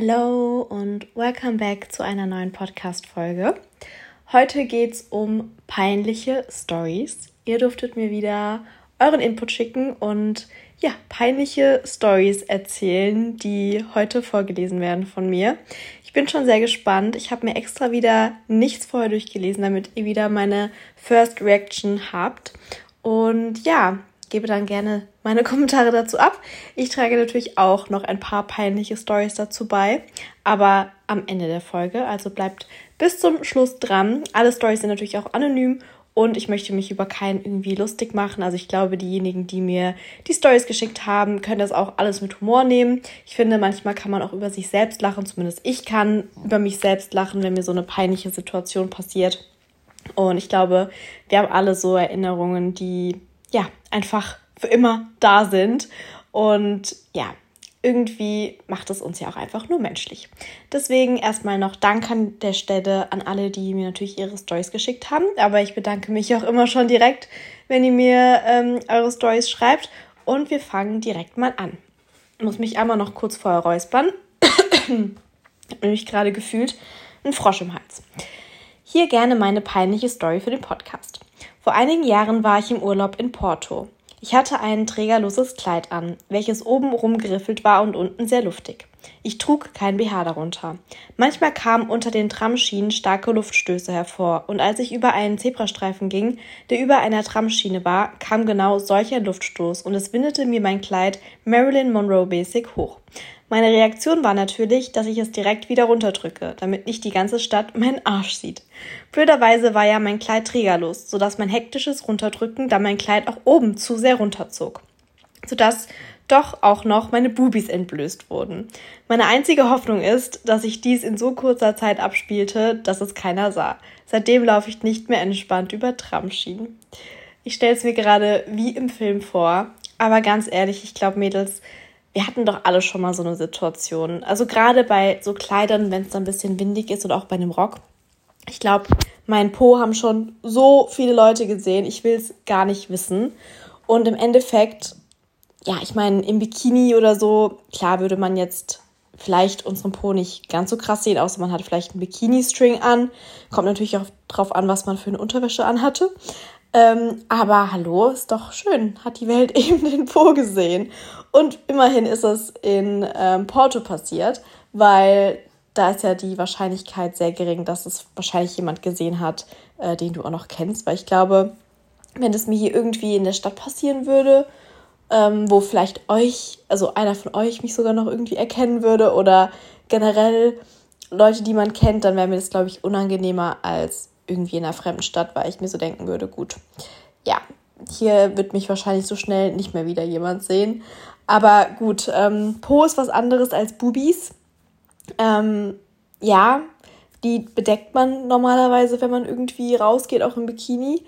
Hallo und welcome back zu einer neuen Podcast-Folge. Heute geht es um peinliche Stories. Ihr durftet mir wieder euren Input schicken und ja, peinliche Stories erzählen, die heute vorgelesen werden von mir. Ich bin schon sehr gespannt. Ich habe mir extra wieder nichts vorher durchgelesen, damit ihr wieder meine First Reaction habt. Und ja, gebe dann gerne meine Kommentare dazu ab. Ich trage natürlich auch noch ein paar peinliche Stories dazu bei, aber am Ende der Folge. Also bleibt bis zum Schluss dran. Alle Stories sind natürlich auch anonym und ich möchte mich über keinen irgendwie lustig machen. Also ich glaube, diejenigen, die mir die Stories geschickt haben, können das auch alles mit Humor nehmen. Ich finde, manchmal kann man auch über sich selbst lachen. Zumindest ich kann über mich selbst lachen, wenn mir so eine peinliche Situation passiert. Und ich glaube, wir haben alle so Erinnerungen, die ja einfach für immer da sind. Und ja, irgendwie macht es uns ja auch einfach nur menschlich. Deswegen erstmal noch Dank an der Stelle an alle, die mir natürlich ihre Stories geschickt haben. Aber ich bedanke mich auch immer schon direkt, wenn ihr mir ähm, eure Stories schreibt. Und wir fangen direkt mal an. Ich muss mich einmal noch kurz vorher räuspern. Nämlich gerade gefühlt ein Frosch im Hals. Hier gerne meine peinliche Story für den Podcast. Vor einigen Jahren war ich im Urlaub in Porto. Ich hatte ein trägerloses Kleid an, welches oben rumgeriffelt war und unten sehr luftig. Ich trug kein BH darunter. Manchmal kamen unter den Tramschienen starke Luftstöße hervor, und als ich über einen Zebrastreifen ging, der über einer Tramschiene war, kam genau solch ein Luftstoß und es windete mir mein Kleid Marilyn Monroe Basic hoch. Meine Reaktion war natürlich, dass ich es direkt wieder runterdrücke, damit nicht die ganze Stadt meinen Arsch sieht. Blöderweise war ja mein Kleid trägerlos, sodass mein hektisches Runterdrücken dann mein Kleid auch oben zu sehr runterzog. Sodass doch auch noch meine Bubis entblößt wurden. Meine einzige Hoffnung ist, dass sich dies in so kurzer Zeit abspielte, dass es keiner sah. Seitdem laufe ich nicht mehr entspannt über Tramschienen. Ich stelle es mir gerade wie im Film vor, aber ganz ehrlich, ich glaube, Mädels, wir hatten doch alle schon mal so eine Situation. Also gerade bei so Kleidern, wenn es dann ein bisschen windig ist oder auch bei einem Rock. Ich glaube, mein Po haben schon so viele Leute gesehen. Ich will es gar nicht wissen. Und im Endeffekt, ja, ich meine, im Bikini oder so, klar würde man jetzt vielleicht unseren Po nicht ganz so krass sehen, außer man hat vielleicht einen Bikini-String an. Kommt natürlich auch drauf an, was man für eine Unterwäsche anhatte. Ähm, aber hallo, ist doch schön, hat die Welt eben den Po gesehen. Und immerhin ist es in ähm, Porto passiert, weil da ist ja die Wahrscheinlichkeit sehr gering, dass es wahrscheinlich jemand gesehen hat, äh, den du auch noch kennst. Weil ich glaube, wenn es mir hier irgendwie in der Stadt passieren würde, ähm, wo vielleicht euch, also einer von euch mich sogar noch irgendwie erkennen würde oder generell Leute, die man kennt, dann wäre mir das, glaube ich, unangenehmer als irgendwie in einer fremden Stadt, weil ich mir so denken würde, gut, ja, hier wird mich wahrscheinlich so schnell nicht mehr wieder jemand sehen. Aber gut, ähm, Po ist was anderes als Bubis. Ähm, ja, die bedeckt man normalerweise, wenn man irgendwie rausgeht, auch im Bikini.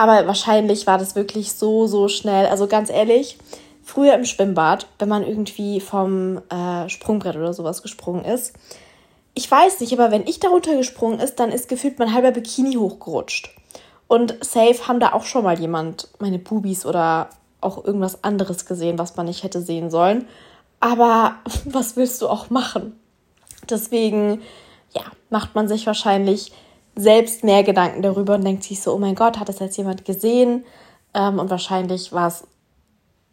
Aber wahrscheinlich war das wirklich so, so schnell. Also ganz ehrlich, früher im Schwimmbad, wenn man irgendwie vom äh, Sprungbrett oder sowas gesprungen ist, ich weiß nicht, aber wenn ich darunter gesprungen ist, dann ist gefühlt mein halber Bikini hochgerutscht. Und safe haben da auch schon mal jemand meine Bubis oder auch irgendwas anderes gesehen, was man nicht hätte sehen sollen. Aber was willst du auch machen? Deswegen, ja, macht man sich wahrscheinlich selbst mehr Gedanken darüber und denkt sich so, oh mein Gott, hat das jetzt jemand gesehen? Ähm, und wahrscheinlich war es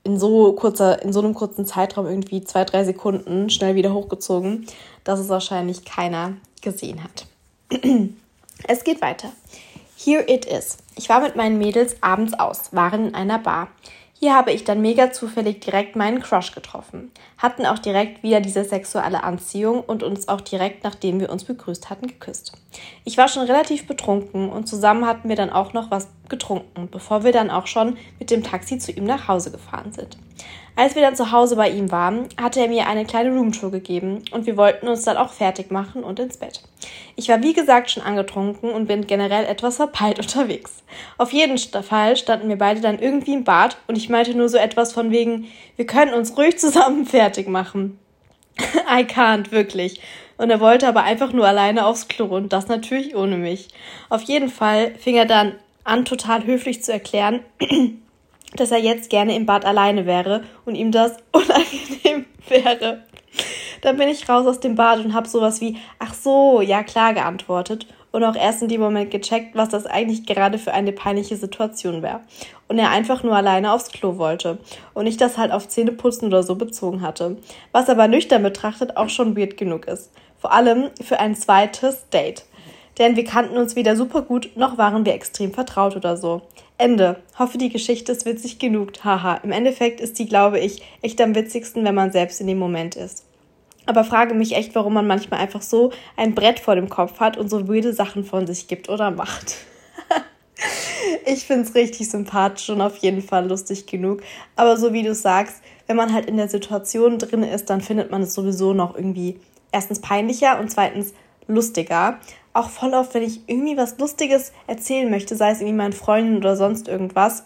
in so kurzer, in so einem kurzen Zeitraum irgendwie zwei, drei Sekunden schnell wieder hochgezogen, dass es wahrscheinlich keiner gesehen hat. es geht weiter. Here it is. Ich war mit meinen Mädels abends aus, waren in einer Bar. Hier habe ich dann mega zufällig direkt meinen Crush getroffen. Hatten auch direkt wieder diese sexuelle Anziehung und uns auch direkt, nachdem wir uns begrüßt hatten, geküsst. Ich war schon relativ betrunken und zusammen hatten wir dann auch noch was getrunken, bevor wir dann auch schon mit dem Taxi zu ihm nach Hause gefahren sind. Als wir dann zu Hause bei ihm waren, hatte er mir eine kleine Roomtour gegeben und wir wollten uns dann auch fertig machen und ins Bett. Ich war wie gesagt schon angetrunken und bin generell etwas verpeilt unterwegs. Auf jeden Fall standen wir beide dann irgendwie im Bad und ich meinte nur so etwas von wegen, wir können uns ruhig zusammen fertig machen. I can't, wirklich. Und er wollte aber einfach nur alleine aufs Klo und das natürlich ohne mich. Auf jeden Fall fing er dann an, total höflich zu erklären, dass er jetzt gerne im Bad alleine wäre und ihm das unangenehm wäre. Dann bin ich raus aus dem Bad und habe sowas wie, ach so, ja klar geantwortet und auch erst in dem Moment gecheckt, was das eigentlich gerade für eine peinliche Situation wäre. Und er einfach nur alleine aufs Klo wollte und ich das halt auf Zähneputzen oder so bezogen hatte. Was aber nüchtern betrachtet auch schon weird genug ist. Vor allem für ein zweites Date. Denn wir kannten uns weder super gut, noch waren wir extrem vertraut oder so. Ende. Hoffe, die Geschichte ist witzig genug. Haha. Im Endeffekt ist die, glaube ich, echt am witzigsten, wenn man selbst in dem Moment ist. Aber frage mich echt, warum man manchmal einfach so ein Brett vor dem Kopf hat und so weirde Sachen von sich gibt oder macht. ich finde es richtig sympathisch und auf jeden Fall lustig genug. Aber so wie du sagst, wenn man halt in der Situation drin ist, dann findet man es sowieso noch irgendwie erstens peinlicher und zweitens lustiger. Auch voll oft, wenn ich irgendwie was Lustiges erzählen möchte, sei es irgendwie meinen Freunden oder sonst irgendwas,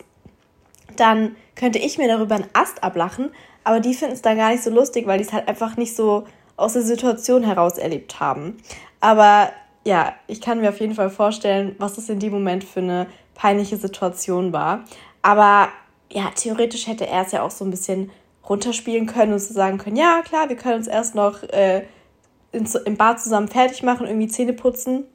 dann könnte ich mir darüber einen Ast ablachen, aber die finden es dann gar nicht so lustig, weil die es halt einfach nicht so aus der Situation heraus erlebt haben. Aber ja, ich kann mir auf jeden Fall vorstellen, was das in dem Moment für eine peinliche Situation war. Aber ja, theoretisch hätte er es ja auch so ein bisschen runterspielen können und so sagen können, ja klar, wir können uns erst noch äh, im Bad zusammen fertig machen, irgendwie Zähne putzen.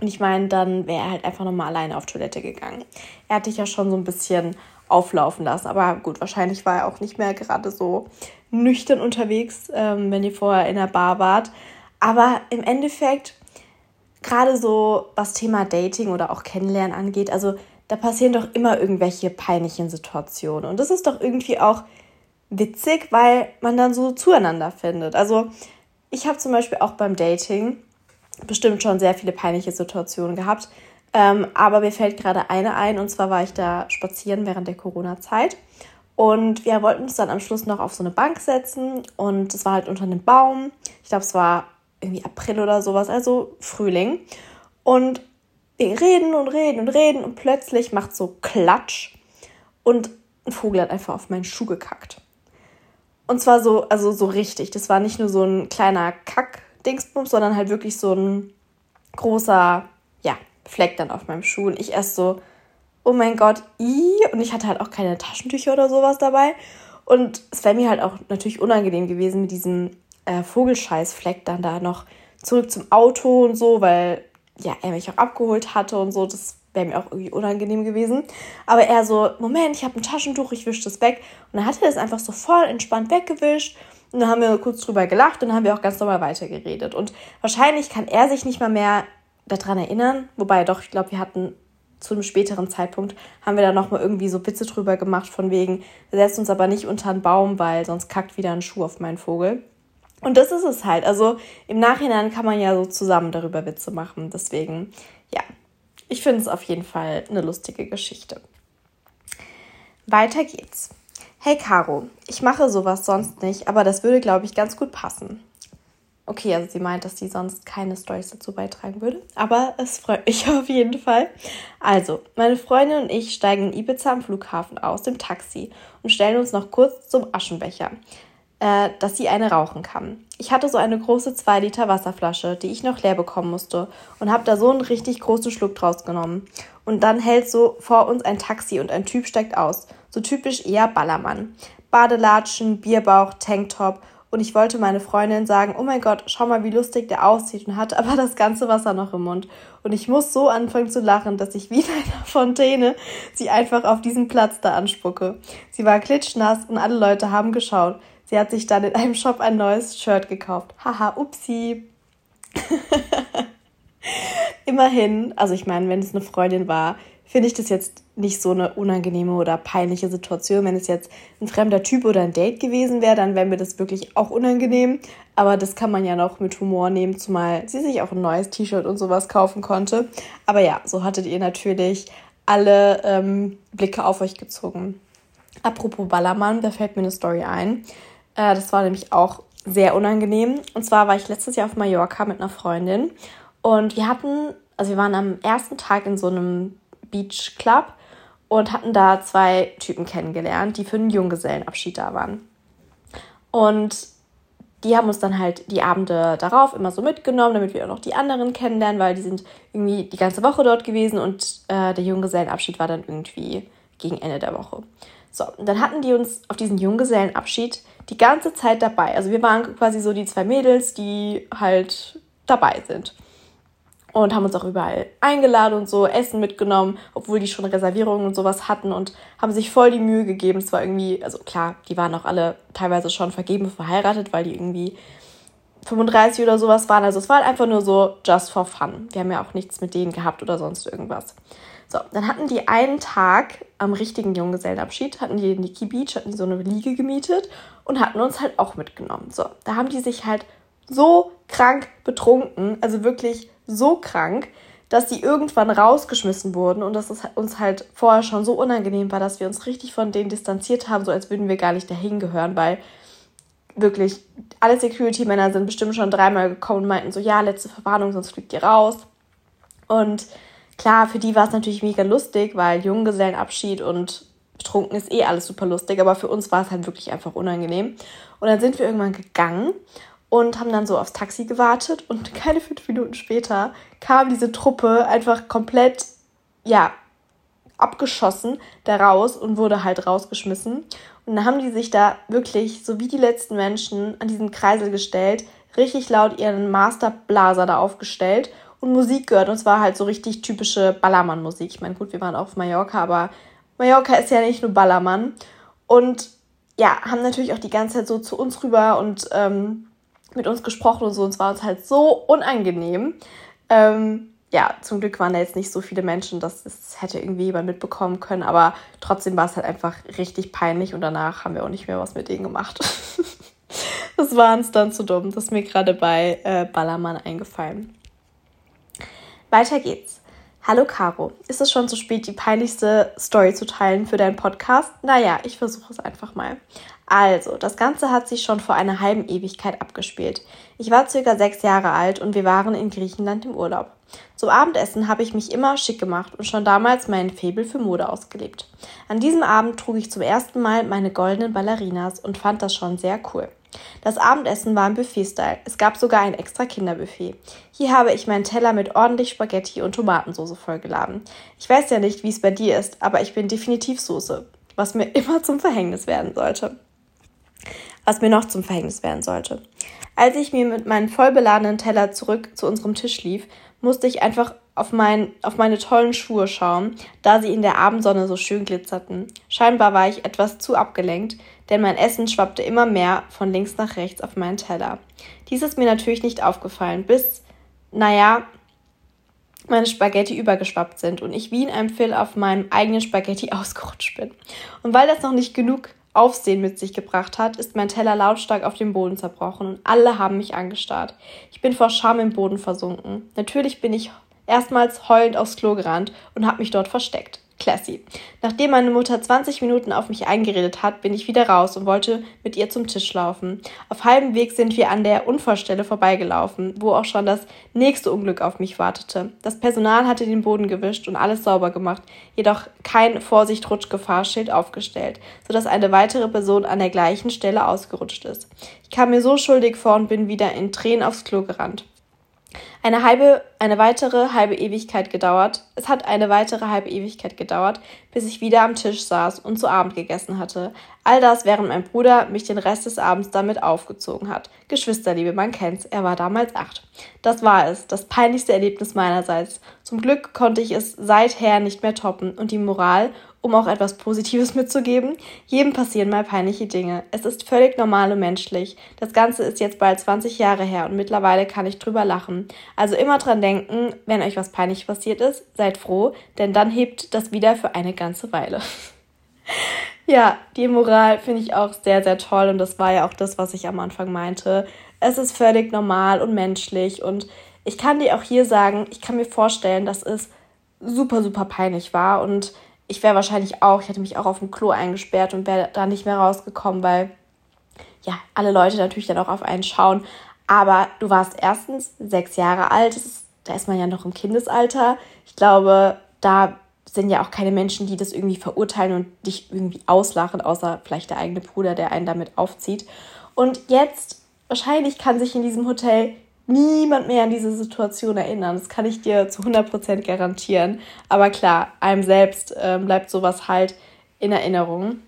Und ich meine, dann wäre er halt einfach nochmal alleine auf Toilette gegangen. Er hatte dich ja schon so ein bisschen auflaufen lassen. Aber gut, wahrscheinlich war er auch nicht mehr gerade so nüchtern unterwegs, ähm, wenn ihr vorher in der Bar wart. Aber im Endeffekt, gerade so was Thema Dating oder auch Kennenlernen angeht, also da passieren doch immer irgendwelche peinlichen Situationen. Und das ist doch irgendwie auch witzig, weil man dann so zueinander findet. Also ich habe zum Beispiel auch beim Dating bestimmt schon sehr viele peinliche Situationen gehabt. Ähm, aber mir fällt gerade eine ein, und zwar war ich da spazieren während der Corona-Zeit. Und wir wollten uns dann am Schluss noch auf so eine Bank setzen und es war halt unter einem Baum. Ich glaube, es war irgendwie April oder sowas, also Frühling. Und wir reden und reden und reden und plötzlich macht so Klatsch und ein Vogel hat einfach auf meinen Schuh gekackt. Und zwar so, also so richtig. Das war nicht nur so ein kleiner Kack-Dingsbums, sondern halt wirklich so ein großer, ja, Fleck dann auf meinem Schuh. Und ich erst so, oh mein Gott, i. Und ich hatte halt auch keine Taschentücher oder sowas dabei. Und es wäre mir halt auch natürlich unangenehm gewesen, mit diesem äh, Vogelscheißfleck dann da noch zurück zum Auto und so, weil ja, er mich auch abgeholt hatte und so. Das wäre mir auch irgendwie unangenehm gewesen. Aber er so, Moment, ich habe ein Taschentuch, ich wische das weg. Und dann hat er das einfach so voll entspannt weggewischt. Und dann haben wir kurz drüber gelacht und dann haben wir auch ganz normal weitergeredet. Und wahrscheinlich kann er sich nicht mal mehr daran erinnern. Wobei doch, ich glaube, wir hatten zu einem späteren Zeitpunkt, haben wir da nochmal irgendwie so Witze drüber gemacht, von wegen, setzen uns aber nicht unter einen Baum, weil sonst kackt wieder ein Schuh auf meinen Vogel. Und das ist es halt. Also im Nachhinein kann man ja so zusammen darüber Witze machen. Deswegen, ja, ich finde es auf jeden Fall eine lustige Geschichte. Weiter geht's. Hey Caro, ich mache sowas sonst nicht, aber das würde, glaube ich, ganz gut passen. Okay, also sie meint, dass sie sonst keine Stories dazu beitragen würde. Aber es freut mich auf jeden Fall. Also, meine Freundin und ich steigen in Ibiza am Flughafen aus dem Taxi und stellen uns noch kurz zum Aschenbecher, äh, dass sie eine rauchen kann. Ich hatte so eine große 2 Liter Wasserflasche, die ich noch leer bekommen musste und habe da so einen richtig großen Schluck draus genommen. Und dann hält so vor uns ein Taxi und ein Typ steigt aus. So typisch eher Ballermann. Badelatschen, Bierbauch, Tanktop und ich wollte meine Freundin sagen, oh mein Gott, schau mal, wie lustig der aussieht und hatte aber das ganze Wasser noch im Mund. Und ich muss so anfangen zu lachen, dass ich wie in einer Fontäne sie einfach auf diesen Platz da anspucke. Sie war klitschnass und alle Leute haben geschaut. Sie hat sich dann in einem Shop ein neues Shirt gekauft. Haha, upsi. Immerhin, also ich meine, wenn es eine Freundin war, finde ich das jetzt nicht so eine unangenehme oder peinliche Situation. Wenn es jetzt ein fremder Typ oder ein Date gewesen wäre, dann wäre mir das wirklich auch unangenehm. Aber das kann man ja noch mit Humor nehmen, zumal sie sich auch ein neues T-Shirt und sowas kaufen konnte. Aber ja, so hattet ihr natürlich alle ähm, Blicke auf euch gezogen. Apropos Ballermann, da fällt mir eine Story ein. Äh, das war nämlich auch sehr unangenehm. Und zwar war ich letztes Jahr auf Mallorca mit einer Freundin und wir hatten, also wir waren am ersten Tag in so einem Beach Club und hatten da zwei Typen kennengelernt, die für einen Junggesellenabschied da waren. Und die haben uns dann halt die Abende darauf immer so mitgenommen, damit wir auch noch die anderen kennenlernen, weil die sind irgendwie die ganze Woche dort gewesen und äh, der Junggesellenabschied war dann irgendwie gegen Ende der Woche. So, dann hatten die uns auf diesen Junggesellenabschied die ganze Zeit dabei. Also wir waren quasi so die zwei Mädels, die halt dabei sind. Und haben uns auch überall eingeladen und so Essen mitgenommen, obwohl die schon Reservierungen und sowas hatten und haben sich voll die Mühe gegeben. Es war irgendwie, also klar, die waren auch alle teilweise schon vergeben verheiratet, weil die irgendwie 35 oder sowas waren. Also es war halt einfach nur so just for fun. Wir haben ja auch nichts mit denen gehabt oder sonst irgendwas. So, dann hatten die einen Tag am richtigen Junggesellenabschied, hatten die in Nikki Beach, hatten die so eine Liege gemietet und hatten uns halt auch mitgenommen. So, da haben die sich halt so krank betrunken, also wirklich so krank, dass die irgendwann rausgeschmissen wurden und dass es uns halt vorher schon so unangenehm war, dass wir uns richtig von denen distanziert haben, so als würden wir gar nicht dahin gehören, weil wirklich alle Security-Männer sind bestimmt schon dreimal gekommen und meinten so, ja, letzte Verwarnung, sonst fliegt ihr raus. Und Klar, für die war es natürlich mega lustig, weil Junggesellenabschied und betrunken ist eh alles super lustig, aber für uns war es halt wirklich einfach unangenehm. Und dann sind wir irgendwann gegangen und haben dann so aufs Taxi gewartet und keine fünf Minuten später kam diese Truppe einfach komplett, ja, abgeschossen da raus und wurde halt rausgeschmissen. Und dann haben die sich da wirklich, so wie die letzten Menschen, an diesen Kreisel gestellt, richtig laut ihren Masterblaser da aufgestellt und Musik gehört. Und zwar halt so richtig typische Ballermann-Musik. Ich meine, gut, wir waren auf Mallorca, aber Mallorca ist ja nicht nur Ballermann. Und ja, haben natürlich auch die ganze Zeit so zu uns rüber und ähm, mit uns gesprochen und so. Und es war uns halt so unangenehm. Ähm, ja, zum Glück waren da jetzt nicht so viele Menschen, dass es hätte irgendwie jemand mitbekommen können, aber trotzdem war es halt einfach richtig peinlich und danach haben wir auch nicht mehr was mit denen gemacht. das war uns dann zu dumm. Das ist mir gerade bei äh, Ballermann eingefallen. Weiter geht's. Hallo Caro, ist es schon zu spät, die peinlichste Story zu teilen für deinen Podcast? Naja, ich versuche es einfach mal. Also, das Ganze hat sich schon vor einer halben Ewigkeit abgespielt. Ich war circa sechs Jahre alt und wir waren in Griechenland im Urlaub. Zum Abendessen habe ich mich immer schick gemacht und schon damals meinen Febel für Mode ausgelebt. An diesem Abend trug ich zum ersten Mal meine goldenen Ballerinas und fand das schon sehr cool. Das Abendessen war im Buffet-Style. Es gab sogar ein extra Kinderbuffet. Hier habe ich meinen Teller mit ordentlich Spaghetti und Tomatensauce vollgeladen. Ich weiß ja nicht, wie es bei dir ist, aber ich bin definitiv Soße, was mir immer zum Verhängnis werden sollte. Was mir noch zum Verhängnis werden sollte. Als ich mir mit meinem vollbeladenen Teller zurück zu unserem Tisch lief, musste ich einfach auf, mein, auf meine tollen Schuhe schauen, da sie in der Abendsonne so schön glitzerten. Scheinbar war ich etwas zu abgelenkt, denn mein Essen schwappte immer mehr von links nach rechts auf meinen Teller. Dies ist mir natürlich nicht aufgefallen, bis, naja, meine Spaghetti übergeschwappt sind und ich wie in einem Fill auf meinem eigenen Spaghetti ausgerutscht bin. Und weil das noch nicht genug Aufsehen mit sich gebracht hat, ist mein Teller lautstark auf den Boden zerbrochen und alle haben mich angestarrt. Ich bin vor Scham im Boden versunken. Natürlich bin ich erstmals heulend aufs Klo gerannt und habe mich dort versteckt. Classy. Nachdem meine Mutter 20 Minuten auf mich eingeredet hat, bin ich wieder raus und wollte mit ihr zum Tisch laufen. Auf halbem Weg sind wir an der Unfallstelle vorbeigelaufen, wo auch schon das nächste Unglück auf mich wartete. Das Personal hatte den Boden gewischt und alles sauber gemacht, jedoch kein Vorsicht Rutschgefahrschild aufgestellt, sodass eine weitere Person an der gleichen Stelle ausgerutscht ist. Ich kam mir so schuldig vor und bin wieder in Tränen aufs Klo gerannt. Eine halbe, eine weitere halbe Ewigkeit gedauert. Es hat eine weitere halbe Ewigkeit gedauert, bis ich wieder am Tisch saß und zu Abend gegessen hatte. All das, während mein Bruder mich den Rest des Abends damit aufgezogen hat. Geschwisterliebe, man kennt's, er war damals acht. Das war es, das peinlichste Erlebnis meinerseits. Zum Glück konnte ich es seither nicht mehr toppen und die Moral um auch etwas Positives mitzugeben. Jedem passieren mal peinliche Dinge. Es ist völlig normal und menschlich. Das Ganze ist jetzt bald 20 Jahre her und mittlerweile kann ich drüber lachen. Also immer dran denken, wenn euch was peinlich passiert ist, seid froh, denn dann hebt das wieder für eine ganze Weile. ja, die Moral finde ich auch sehr, sehr toll und das war ja auch das, was ich am Anfang meinte. Es ist völlig normal und menschlich und ich kann dir auch hier sagen, ich kann mir vorstellen, dass es super, super peinlich war und ich wäre wahrscheinlich auch, ich hätte mich auch auf dem Klo eingesperrt und wäre da nicht mehr rausgekommen, weil ja, alle Leute natürlich dann auch auf einen schauen. Aber du warst erstens sechs Jahre alt, ist, da ist man ja noch im Kindesalter. Ich glaube, da sind ja auch keine Menschen, die das irgendwie verurteilen und dich irgendwie auslachen, außer vielleicht der eigene Bruder, der einen damit aufzieht. Und jetzt, wahrscheinlich kann sich in diesem Hotel niemand mehr an diese Situation erinnern. Das kann ich dir zu 100% garantieren. Aber klar, einem selbst äh, bleibt sowas halt in Erinnerung.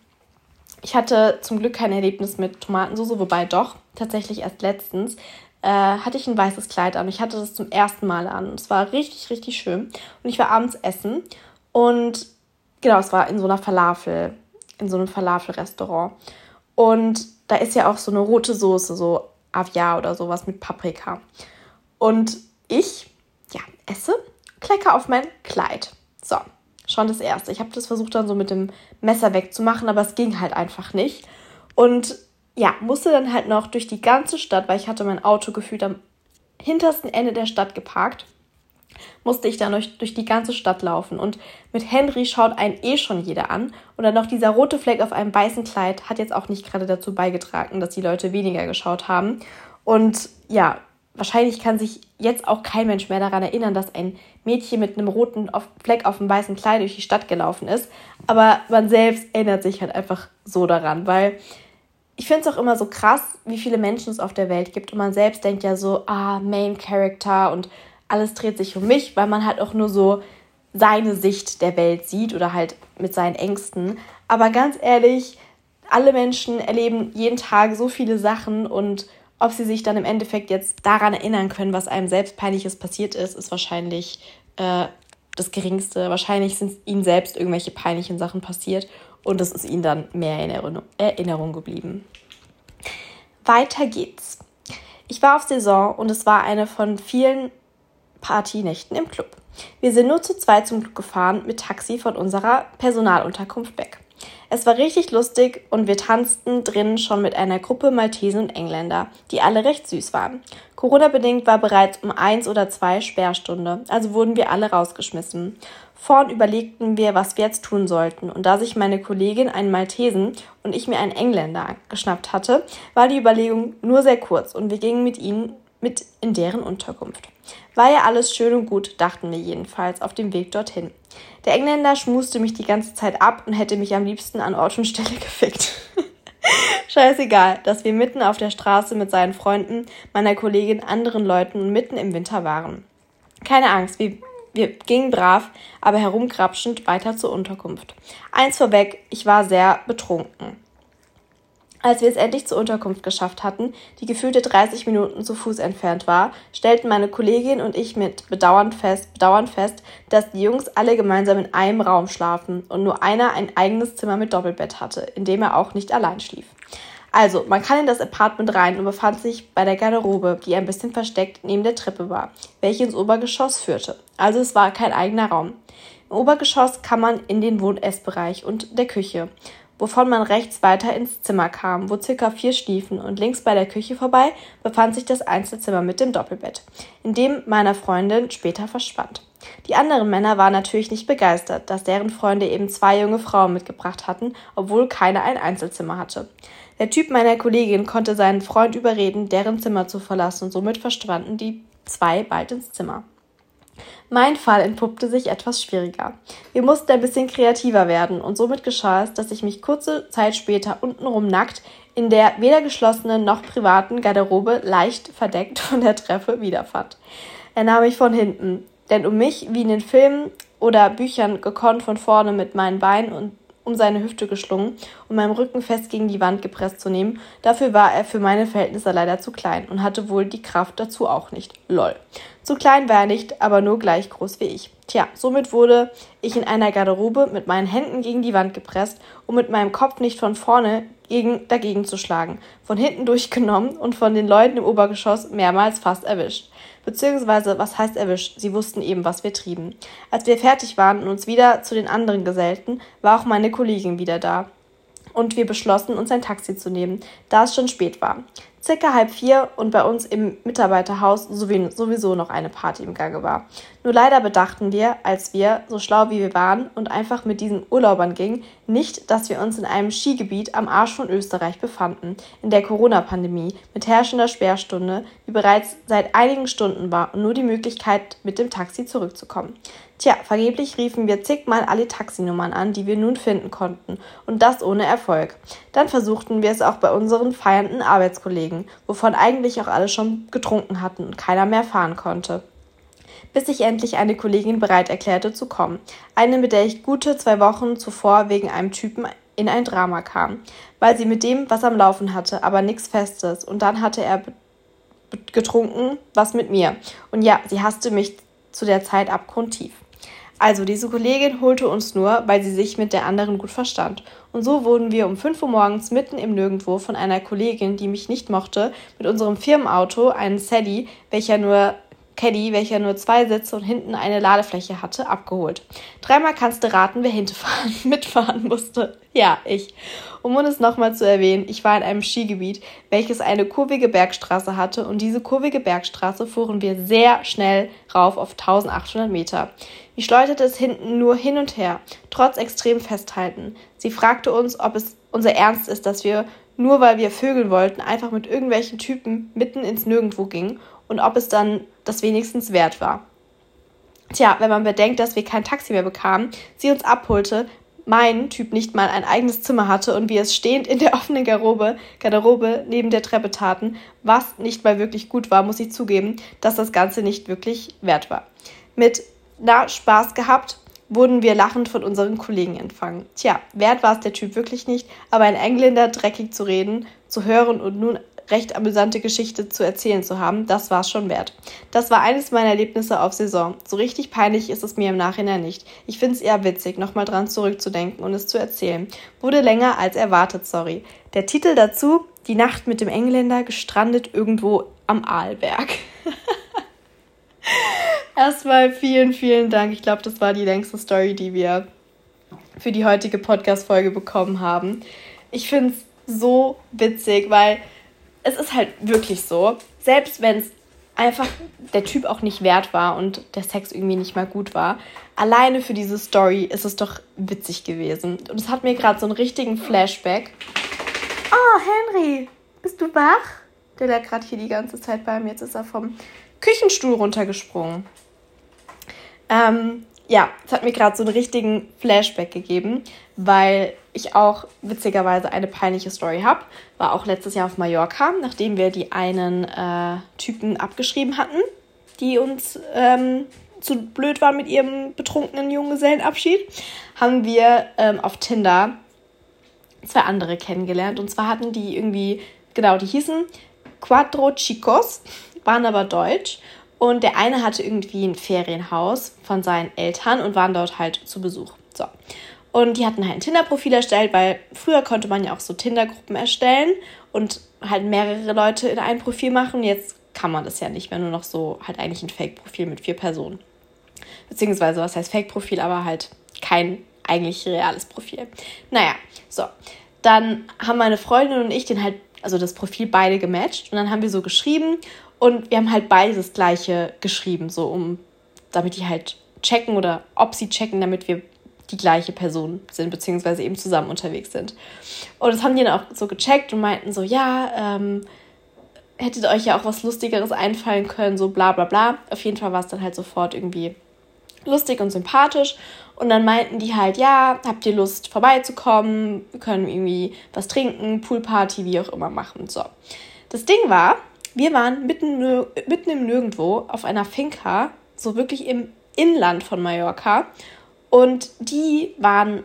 ich hatte zum Glück kein Erlebnis mit Tomatensauce, wobei doch, tatsächlich erst letztens äh, hatte ich ein weißes Kleid an. Ich hatte das zum ersten Mal an. Es war richtig, richtig schön. Und ich war abends essen und genau, es war in so einer Falafel, in so einem Falafel-Restaurant. Und da ist ja auch so eine rote Soße, so Avia oder sowas mit Paprika. Und ich, ja, esse, klecke auf mein Kleid. So, schon das erste. Ich habe das versucht dann so mit dem Messer wegzumachen, aber es ging halt einfach nicht. Und ja, musste dann halt noch durch die ganze Stadt, weil ich hatte mein Auto gefühlt am hintersten Ende der Stadt geparkt, musste ich dann durch, durch die ganze Stadt laufen. Und mit Henry schaut einen eh schon jeder an. Und dann noch dieser rote Fleck auf einem weißen Kleid hat jetzt auch nicht gerade dazu beigetragen, dass die Leute weniger geschaut haben. Und ja, wahrscheinlich kann sich jetzt auch kein Mensch mehr daran erinnern, dass ein Mädchen mit einem roten Fleck auf dem weißen Kleid durch die Stadt gelaufen ist. Aber man selbst erinnert sich halt einfach so daran, weil ich finde es auch immer so krass, wie viele Menschen es auf der Welt gibt. Und man selbst denkt ja so, ah, Main Character und alles dreht sich um mich, weil man halt auch nur so seine Sicht der Welt sieht oder halt mit seinen Ängsten. Aber ganz ehrlich, alle Menschen erleben jeden Tag so viele Sachen und ob sie sich dann im Endeffekt jetzt daran erinnern können, was einem selbst peinliches passiert ist, ist wahrscheinlich äh, das Geringste. Wahrscheinlich sind ihnen selbst irgendwelche peinlichen Sachen passiert und es ist ihnen dann mehr in Erinnerung, Erinnerung geblieben. Weiter geht's. Ich war auf Saison und es war eine von vielen Partynächten im Club. Wir sind nur zu zweit zum Club gefahren mit Taxi von unserer Personalunterkunft weg. Es war richtig lustig und wir tanzten drinnen schon mit einer Gruppe Maltesen und Engländer, die alle recht süß waren. Corona-bedingt war bereits um eins oder zwei Sperrstunde, also wurden wir alle rausgeschmissen. Vorn überlegten wir, was wir jetzt tun sollten, und da sich meine Kollegin einen Maltesen und ich mir einen Engländer geschnappt hatte, war die Überlegung nur sehr kurz und wir gingen mit ihnen mit in deren Unterkunft. War ja alles schön und gut, dachten wir jedenfalls auf dem Weg dorthin. Der Engländer schmuste mich die ganze Zeit ab und hätte mich am liebsten an Ort und Stelle gefickt. Scheißegal, dass wir mitten auf der Straße mit seinen Freunden, meiner Kollegin, anderen Leuten und mitten im Winter waren. Keine Angst, wir, wir gingen brav, aber herumkrapschend weiter zur Unterkunft. Eins vorweg, ich war sehr betrunken. Als wir es endlich zur Unterkunft geschafft hatten, die gefühlte 30 Minuten zu Fuß entfernt war, stellten meine Kollegin und ich mit Bedauern fest, Bedauern fest, dass die Jungs alle gemeinsam in einem Raum schlafen und nur einer ein eigenes Zimmer mit Doppelbett hatte, in dem er auch nicht allein schlief. Also, man kann in das Apartment rein und befand sich bei der Garderobe, die ein bisschen versteckt neben der Treppe war, welche ins Obergeschoss führte. Also es war kein eigener Raum. Im Obergeschoss kann man in den Wohn-Essbereich und der Küche wovon man rechts weiter ins Zimmer kam, wo circa vier schliefen, und links bei der Küche vorbei befand sich das Einzelzimmer mit dem Doppelbett, in dem meiner Freundin später verschwand. Die anderen Männer waren natürlich nicht begeistert, dass deren Freunde eben zwei junge Frauen mitgebracht hatten, obwohl keiner ein Einzelzimmer hatte. Der Typ meiner Kollegin konnte seinen Freund überreden, deren Zimmer zu verlassen, und somit verschwanden die zwei bald ins Zimmer. Mein Fall entpuppte sich etwas schwieriger. Wir mussten ein bisschen kreativer werden und somit geschah es, dass ich mich kurze Zeit später untenrum nackt in der weder geschlossenen noch privaten Garderobe leicht verdeckt von der Treppe wiederfand. Er nahm mich von hinten, denn um mich, wie in den Filmen oder Büchern, gekonnt von vorne mit meinen Beinen und um seine Hüfte geschlungen und meinem Rücken fest gegen die Wand gepresst zu nehmen. Dafür war er für meine Verhältnisse leider zu klein und hatte wohl die Kraft dazu auch nicht. Lol. Zu klein war er nicht, aber nur gleich groß wie ich. Tja, somit wurde ich in einer Garderobe mit meinen Händen gegen die Wand gepresst, um mit meinem Kopf nicht von vorne gegen, dagegen zu schlagen, von hinten durchgenommen und von den Leuten im Obergeschoss mehrmals fast erwischt. Beziehungsweise, was heißt erwischt? Sie wussten eben, was wir trieben. Als wir fertig waren und uns wieder zu den anderen gesellten, war auch meine Kollegin wieder da. Und wir beschlossen, uns ein Taxi zu nehmen, da es schon spät war circa halb vier und bei uns im Mitarbeiterhaus sowieso noch eine Party im Gange war. Nur leider bedachten wir, als wir, so schlau wie wir waren und einfach mit diesen Urlaubern gingen, nicht, dass wir uns in einem Skigebiet am Arsch von Österreich befanden, in der Corona-Pandemie, mit herrschender Sperrstunde, die bereits seit einigen Stunden war und nur die Möglichkeit, mit dem Taxi zurückzukommen. Tja, vergeblich riefen wir zigmal alle Taxinummern an, die wir nun finden konnten, und das ohne Erfolg. Dann versuchten wir es auch bei unseren feiernden Arbeitskollegen, wovon eigentlich auch alle schon getrunken hatten und keiner mehr fahren konnte bis sich endlich eine Kollegin bereit erklärte zu kommen. Eine, mit der ich gute zwei Wochen zuvor wegen einem Typen in ein Drama kam, weil sie mit dem was am Laufen hatte, aber nichts Festes. Und dann hatte er getrunken, was mit mir. Und ja, sie hasste mich zu der Zeit abgrundtief. Also, diese Kollegin holte uns nur, weil sie sich mit der anderen gut verstand. Und so wurden wir um 5 Uhr morgens mitten im Nirgendwo von einer Kollegin, die mich nicht mochte, mit unserem Firmenauto, einen Sadie, welcher nur Caddy, welcher nur zwei Sitze und hinten eine Ladefläche hatte, abgeholt. Dreimal kannst du raten, wer hinterfahren, mitfahren musste. Ja, ich. Um es nochmal zu erwähnen, ich war in einem Skigebiet, welches eine kurvige Bergstraße hatte und diese kurvige Bergstraße fuhren wir sehr schnell rauf auf 1800 Meter. Ich schleuderte es hinten nur hin und her, trotz extrem Festhalten. Sie fragte uns, ob es unser Ernst ist, dass wir, nur weil wir vögeln wollten, einfach mit irgendwelchen Typen mitten ins Nirgendwo gingen und ob es dann das wenigstens wert war. Tja, wenn man bedenkt, dass wir kein Taxi mehr bekamen, sie uns abholte, mein Typ nicht mal ein eigenes Zimmer hatte und wir es stehend in der offenen Garderobe, Garderobe neben der Treppe taten, was nicht mal wirklich gut war, muss ich zugeben, dass das Ganze nicht wirklich wert war. Mit na, Spaß gehabt, wurden wir lachend von unseren Kollegen empfangen. Tja, wert war es der Typ wirklich nicht, aber ein Engländer dreckig zu reden, zu hören und nun recht amüsante Geschichte zu erzählen zu haben, das war es schon wert. Das war eines meiner Erlebnisse auf Saison. So richtig peinlich ist es mir im Nachhinein nicht. Ich finde es eher witzig, nochmal dran zurückzudenken und es zu erzählen. Wurde länger als erwartet, sorry. Der Titel dazu, Die Nacht mit dem Engländer, gestrandet irgendwo am Aalberg. Erstmal vielen, vielen Dank. Ich glaube, das war die längste Story, die wir für die heutige Podcast-Folge bekommen haben. Ich finde es so witzig, weil es ist halt wirklich so, selbst wenn es einfach der Typ auch nicht wert war und der Sex irgendwie nicht mal gut war, alleine für diese Story ist es doch witzig gewesen. Und es hat mir gerade so einen richtigen Flashback. Oh, Henry, bist du wach? Der lag gerade hier die ganze Zeit bei mir. Jetzt ist er vom Küchenstuhl runtergesprungen. Ähm, ja, es hat mir gerade so einen richtigen Flashback gegeben, weil ich auch witzigerweise eine peinliche Story habe. War auch letztes Jahr auf Mallorca, nachdem wir die einen äh, Typen abgeschrieben hatten, die uns ähm, zu blöd waren mit ihrem betrunkenen Junggesellenabschied, haben wir ähm, auf Tinder zwei andere kennengelernt. Und zwar hatten die irgendwie, genau, die hießen Cuatro Chicos, waren aber deutsch und der eine hatte irgendwie ein Ferienhaus von seinen Eltern und waren dort halt zu Besuch. So. Und die hatten halt ein Tinder-Profil erstellt, weil früher konnte man ja auch so Tinder-Gruppen erstellen und halt mehrere Leute in ein Profil machen. Jetzt kann man das ja nicht mehr, nur noch so halt eigentlich ein Fake-Profil mit vier Personen. Beziehungsweise, was heißt Fake-Profil, aber halt kein eigentlich reales Profil. Naja, so. Dann haben meine Freundin und ich den halt, also das Profil beide gematcht und dann haben wir so geschrieben und wir haben halt beide das gleiche geschrieben, so um, damit die halt checken oder ob sie checken, damit wir die gleiche Person sind, beziehungsweise eben zusammen unterwegs sind. Und das haben die dann auch so gecheckt und meinten so, ja, ähm, hättet euch ja auch was Lustigeres einfallen können, so bla bla bla. Auf jeden Fall war es dann halt sofort irgendwie lustig und sympathisch. Und dann meinten die halt, ja, habt ihr Lust vorbeizukommen? Wir können irgendwie was trinken, Poolparty, wie auch immer machen. So. Das Ding war, wir waren mitten, mitten im Nirgendwo auf einer Finca, so wirklich im Inland von Mallorca. Und die waren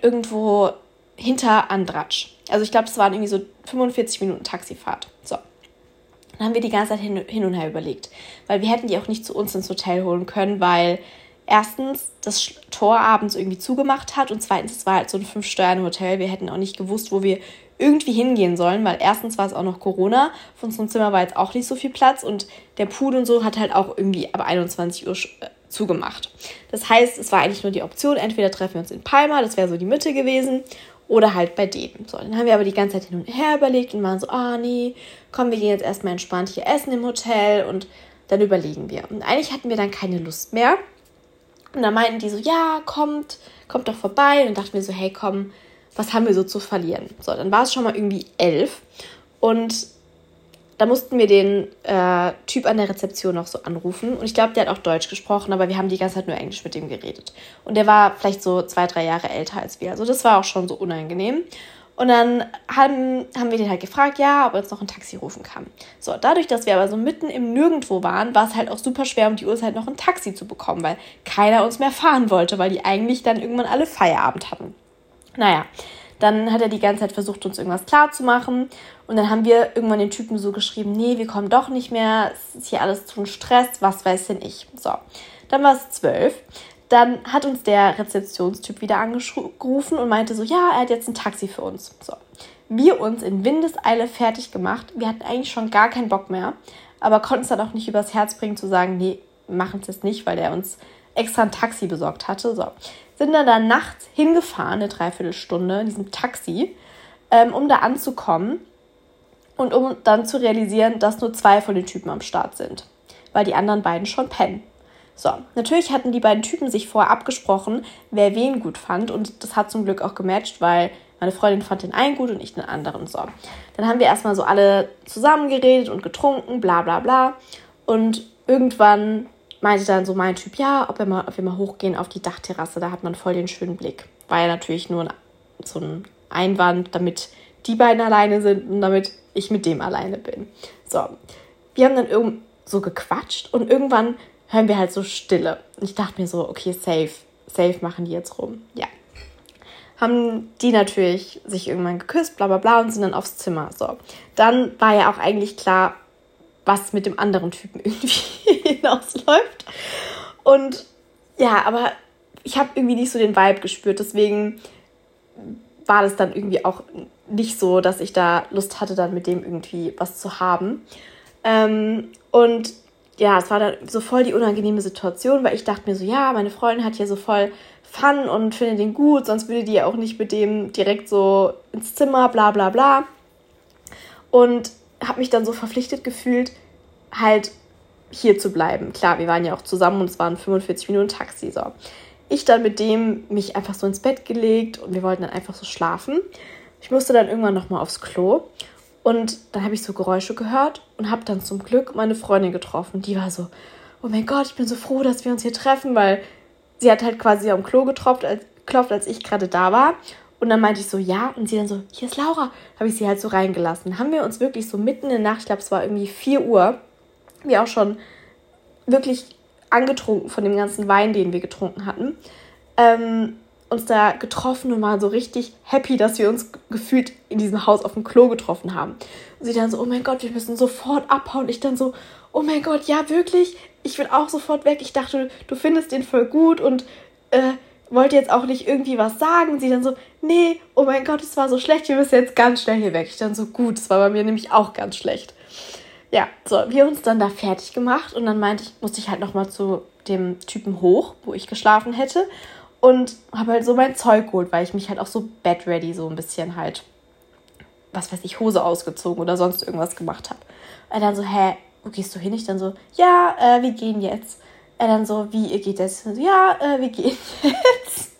irgendwo hinter Andratsch. Also ich glaube, es waren irgendwie so 45 Minuten Taxifahrt. So. Dann haben wir die ganze Zeit hin, hin und her überlegt. Weil wir hätten die auch nicht zu uns ins Hotel holen können, weil erstens das Tor abends irgendwie zugemacht hat und zweitens, es war halt so ein Fünf-Sterne-Hotel. Wir hätten auch nicht gewusst, wo wir irgendwie hingehen sollen, weil erstens war es auch noch Corona, von unserem Zimmer war jetzt auch nicht so viel Platz und der Pool und so hat halt auch irgendwie ab 21 Uhr äh, zugemacht. Das heißt, es war eigentlich nur die Option, entweder treffen wir uns in Palma, das wäre so die Mitte gewesen, oder halt bei denen. So, dann haben wir aber die ganze Zeit hin und her überlegt und waren so, ah nee, komm, wir gehen jetzt erstmal entspannt hier essen im Hotel und dann überlegen wir. Und eigentlich hatten wir dann keine Lust mehr. Und dann meinten die so, ja, kommt, kommt doch vorbei. Und dann dachten wir so, hey, komm, was haben wir so zu verlieren? So, dann war es schon mal irgendwie elf und da mussten wir den äh, Typ an der Rezeption noch so anrufen. Und ich glaube, der hat auch Deutsch gesprochen, aber wir haben die ganze Zeit nur Englisch mit ihm geredet. Und der war vielleicht so zwei, drei Jahre älter als wir. Also das war auch schon so unangenehm. Und dann haben, haben wir den halt gefragt, ja, ob er uns noch ein Taxi rufen kann. So, dadurch, dass wir aber so mitten im Nirgendwo waren, war es halt auch super schwer, um die Uhrzeit noch ein Taxi zu bekommen, weil keiner uns mehr fahren wollte, weil die eigentlich dann irgendwann alle Feierabend hatten. Naja, dann hat er die ganze Zeit versucht, uns irgendwas klarzumachen. Und dann haben wir irgendwann den Typen so geschrieben, nee, wir kommen doch nicht mehr, es ist hier alles zu ein Stress, was weiß denn ich. So, dann war es zwölf. Dann hat uns der Rezeptionstyp wieder angerufen und meinte so, ja, er hat jetzt ein Taxi für uns. So, wir uns in Windeseile fertig gemacht. Wir hatten eigentlich schon gar keinen Bock mehr, aber konnten es dann auch nicht übers Herz bringen zu sagen, nee, machen es jetzt nicht, weil der uns extra ein Taxi besorgt hatte. So, sind dann da nachts hingefahren, eine Dreiviertelstunde in diesem Taxi, ähm, um da anzukommen und um dann zu realisieren, dass nur zwei von den Typen am Start sind, weil die anderen beiden schon pennen. So, natürlich hatten die beiden Typen sich vorher abgesprochen, wer wen gut fand und das hat zum Glück auch gematcht, weil meine Freundin fand den einen gut und ich den anderen. So, dann haben wir erstmal so alle zusammengeredet und getrunken, bla bla bla und irgendwann meinte dann so mein Typ, ja, ob wir, mal, ob wir mal hochgehen auf die Dachterrasse, da hat man voll den schönen Blick. War ja natürlich nur ein, so ein Einwand, damit die beiden alleine sind und damit ich mit dem alleine bin. So, wir haben dann irgend so gequatscht und irgendwann hören wir halt so Stille. Ich dachte mir so, okay, safe, safe machen die jetzt rum. Ja. Haben die natürlich sich irgendwann geküsst, bla bla bla, und sind dann aufs Zimmer. So. Dann war ja auch eigentlich klar, was mit dem anderen Typen irgendwie hinausläuft. Und ja, aber ich habe irgendwie nicht so den Vibe gespürt. Deswegen war das dann irgendwie auch nicht so, dass ich da Lust hatte, dann mit dem irgendwie was zu haben. Ähm, und ja, es war dann so voll die unangenehme Situation, weil ich dachte mir so, ja, meine Freundin hat hier so voll Fun und findet den gut, sonst würde die ja auch nicht mit dem direkt so ins Zimmer, bla bla bla. Und habe mich dann so verpflichtet gefühlt, halt hier zu bleiben. Klar, wir waren ja auch zusammen und es waren 45 Minuten Taxi. So. Ich dann mit dem mich einfach so ins Bett gelegt und wir wollten dann einfach so schlafen. Ich musste dann irgendwann nochmal aufs Klo und dann habe ich so Geräusche gehört und habe dann zum Glück meine Freundin getroffen. Die war so, oh mein Gott, ich bin so froh, dass wir uns hier treffen, weil sie hat halt quasi am Klo getropft, als, geklopft, als ich gerade da war. Und dann meinte ich so, ja. Und sie dann so, hier ist Laura. Habe ich sie halt so reingelassen. Haben wir uns wirklich so mitten in der Nacht, ich glaube, es war irgendwie 4 Uhr, wir auch schon wirklich angetrunken von dem ganzen Wein, den wir getrunken hatten, ähm, uns da getroffen und waren so richtig happy, dass wir uns gefühlt in diesem Haus auf dem Klo getroffen haben. Und sie dann so, oh mein Gott, wir müssen sofort abhauen. Ich dann so, oh mein Gott, ja wirklich, ich will auch sofort weg. Ich dachte, du findest den voll gut und äh, wollte jetzt auch nicht irgendwie was sagen. Sie dann so, nee, oh mein Gott, es war so schlecht, wir müssen jetzt ganz schnell hier weg. Ich dann so, gut, es war bei mir nämlich auch ganz schlecht. Ja, so, wir uns dann da fertig gemacht und dann meinte ich, musste ich halt nochmal zu dem Typen hoch, wo ich geschlafen hätte und habe halt so mein Zeug geholt, weil ich mich halt auch so bed ready so ein bisschen halt, was weiß ich, Hose ausgezogen oder sonst irgendwas gemacht habe. Er dann so, hä, wo gehst du hin? Ich dann so, ja, äh, wir gehen jetzt. Er dann so, wie, ihr geht jetzt? So, ja, äh, wir gehen jetzt.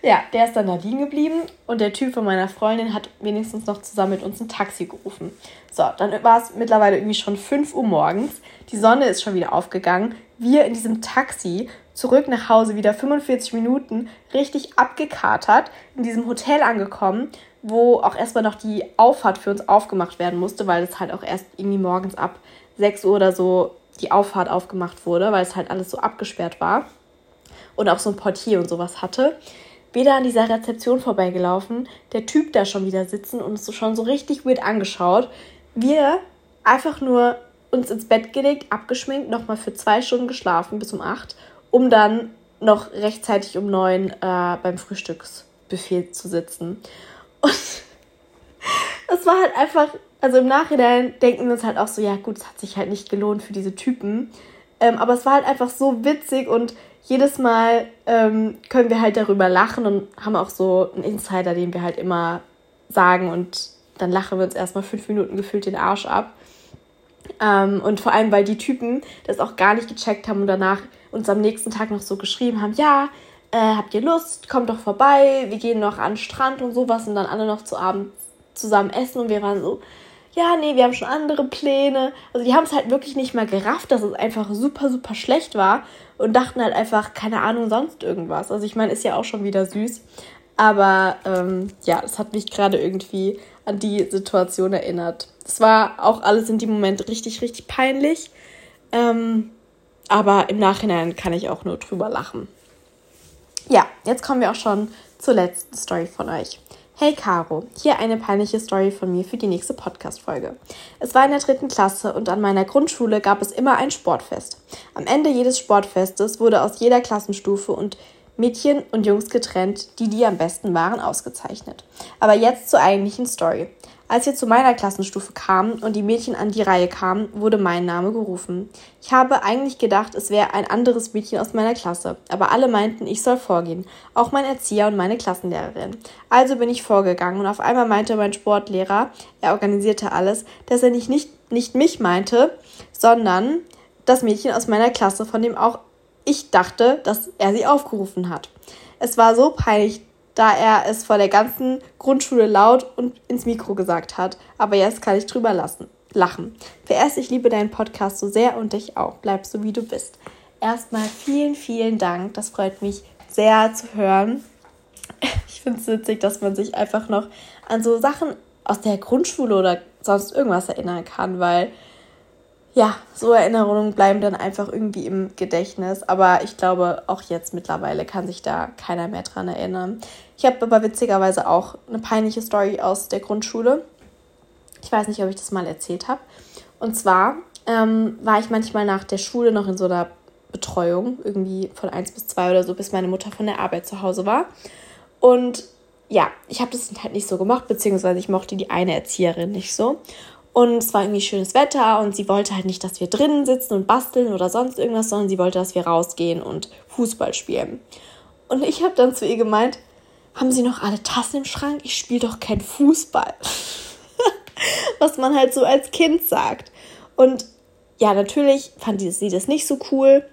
ja, der ist dann da liegen geblieben und der Typ von meiner Freundin hat wenigstens noch zusammen mit uns ein Taxi gerufen. So, dann war es mittlerweile irgendwie schon 5 Uhr morgens. Die Sonne ist schon wieder aufgegangen. Wir in diesem Taxi zurück nach Hause, wieder 45 Minuten, richtig abgekatert, in diesem Hotel angekommen, wo auch erstmal noch die Auffahrt für uns aufgemacht werden musste, weil es halt auch erst irgendwie morgens ab 6 Uhr oder so die Auffahrt aufgemacht wurde, weil es halt alles so abgesperrt war und auch so ein Portier und sowas hatte. Wieder an dieser Rezeption vorbeigelaufen, der Typ da schon wieder sitzen und es schon so richtig weird angeschaut. Wir einfach nur uns ins Bett gelegt, abgeschminkt, nochmal für zwei Stunden geschlafen bis um acht, um dann noch rechtzeitig um neun äh, beim Frühstücksbuffet zu sitzen. Und es war halt einfach also im Nachhinein denken wir uns halt auch so, ja gut, es hat sich halt nicht gelohnt für diese Typen. Ähm, aber es war halt einfach so witzig und jedes Mal ähm, können wir halt darüber lachen und haben auch so einen Insider, den wir halt immer sagen und dann lachen wir uns erstmal fünf Minuten gefühlt den Arsch ab. Ähm, und vor allem, weil die Typen das auch gar nicht gecheckt haben und danach uns am nächsten Tag noch so geschrieben haben, ja, äh, habt ihr Lust, kommt doch vorbei, wir gehen noch an den Strand und sowas und dann alle noch zu Abend zusammen essen und wir waren so, ja, nee, wir haben schon andere Pläne. Also die haben es halt wirklich nicht mal gerafft, dass es einfach super, super schlecht war und dachten halt einfach, keine Ahnung, sonst irgendwas. Also ich meine, ist ja auch schon wieder süß. Aber ähm, ja, das hat mich gerade irgendwie an die Situation erinnert. Es war auch alles in dem Moment richtig, richtig peinlich. Ähm, aber im Nachhinein kann ich auch nur drüber lachen. Ja, jetzt kommen wir auch schon zur letzten Story von euch. Hey Caro, hier eine peinliche Story von mir für die nächste Podcast-Folge. Es war in der dritten Klasse und an meiner Grundschule gab es immer ein Sportfest. Am Ende jedes Sportfestes wurde aus jeder Klassenstufe und Mädchen und Jungs getrennt, die die am besten waren, ausgezeichnet. Aber jetzt zur eigentlichen Story. Als wir zu meiner Klassenstufe kamen und die Mädchen an die Reihe kamen, wurde mein Name gerufen. Ich habe eigentlich gedacht, es wäre ein anderes Mädchen aus meiner Klasse, aber alle meinten, ich soll vorgehen, auch mein Erzieher und meine Klassenlehrerin. Also bin ich vorgegangen und auf einmal meinte mein Sportlehrer, er organisierte alles, dass er nicht, nicht, nicht mich meinte, sondern das Mädchen aus meiner Klasse, von dem auch ich dachte, dass er sie aufgerufen hat. Es war so peinlich, da er es vor der ganzen Grundschule laut und ins Mikro gesagt hat. Aber jetzt kann ich drüber lassen, lachen. Zuerst, ich liebe deinen Podcast so sehr und dich auch. Bleib so, wie du bist. Erstmal vielen, vielen Dank. Das freut mich sehr zu hören. Ich finde es witzig, dass man sich einfach noch an so Sachen aus der Grundschule oder sonst irgendwas erinnern kann, weil ja, so Erinnerungen bleiben dann einfach irgendwie im Gedächtnis. Aber ich glaube, auch jetzt mittlerweile kann sich da keiner mehr dran erinnern. Ich habe aber witzigerweise auch eine peinliche Story aus der Grundschule. Ich weiß nicht, ob ich das mal erzählt habe. Und zwar ähm, war ich manchmal nach der Schule noch in so einer Betreuung, irgendwie von 1 bis 2 oder so, bis meine Mutter von der Arbeit zu Hause war. Und ja, ich habe das halt nicht so gemacht, beziehungsweise ich mochte die eine Erzieherin nicht so. Und es war irgendwie schönes Wetter und sie wollte halt nicht, dass wir drinnen sitzen und basteln oder sonst irgendwas, sondern sie wollte, dass wir rausgehen und Fußball spielen. Und ich habe dann zu ihr gemeint, haben Sie noch alle Tassen im Schrank? Ich spiele doch kein Fußball. Was man halt so als Kind sagt. Und ja, natürlich fand sie das nicht so cool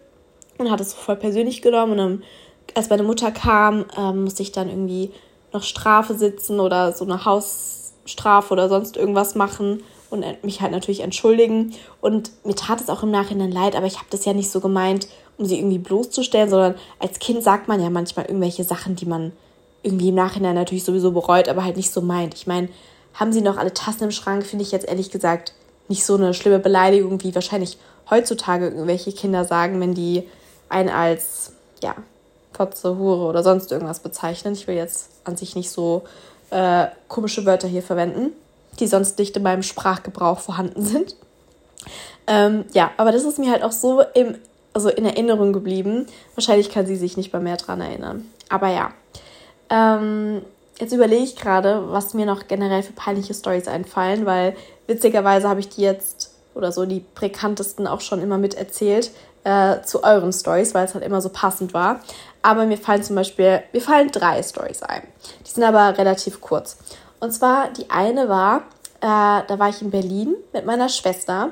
und hat es so voll persönlich genommen. Und dann, als meine Mutter kam, ähm, musste ich dann irgendwie noch Strafe sitzen oder so eine Hausstrafe oder sonst irgendwas machen und mich halt natürlich entschuldigen. Und mir tat es auch im Nachhinein leid, aber ich habe das ja nicht so gemeint, um sie irgendwie bloßzustellen, sondern als Kind sagt man ja manchmal irgendwelche Sachen, die man irgendwie im Nachhinein natürlich sowieso bereut, aber halt nicht so meint. Ich meine, haben sie noch alle Tassen im Schrank, finde ich jetzt ehrlich gesagt nicht so eine schlimme Beleidigung, wie wahrscheinlich heutzutage irgendwelche Kinder sagen, wenn die einen als, ja, Fotze, Hure oder sonst irgendwas bezeichnen. Ich will jetzt an sich nicht so äh, komische Wörter hier verwenden die sonst nicht in meinem Sprachgebrauch vorhanden sind. Ähm, ja, aber das ist mir halt auch so im, also in Erinnerung geblieben. Wahrscheinlich kann sie sich nicht mehr, mehr dran erinnern. Aber ja. Ähm, jetzt überlege ich gerade, was mir noch generell für peinliche Stories einfallen, weil witzigerweise habe ich die jetzt oder so die präkantesten auch schon immer mit erzählt äh, zu euren Stories, weil es halt immer so passend war. Aber mir fallen zum Beispiel, mir fallen drei Stories ein. Die sind aber relativ kurz. Und zwar die eine war, äh, da war ich in Berlin mit meiner Schwester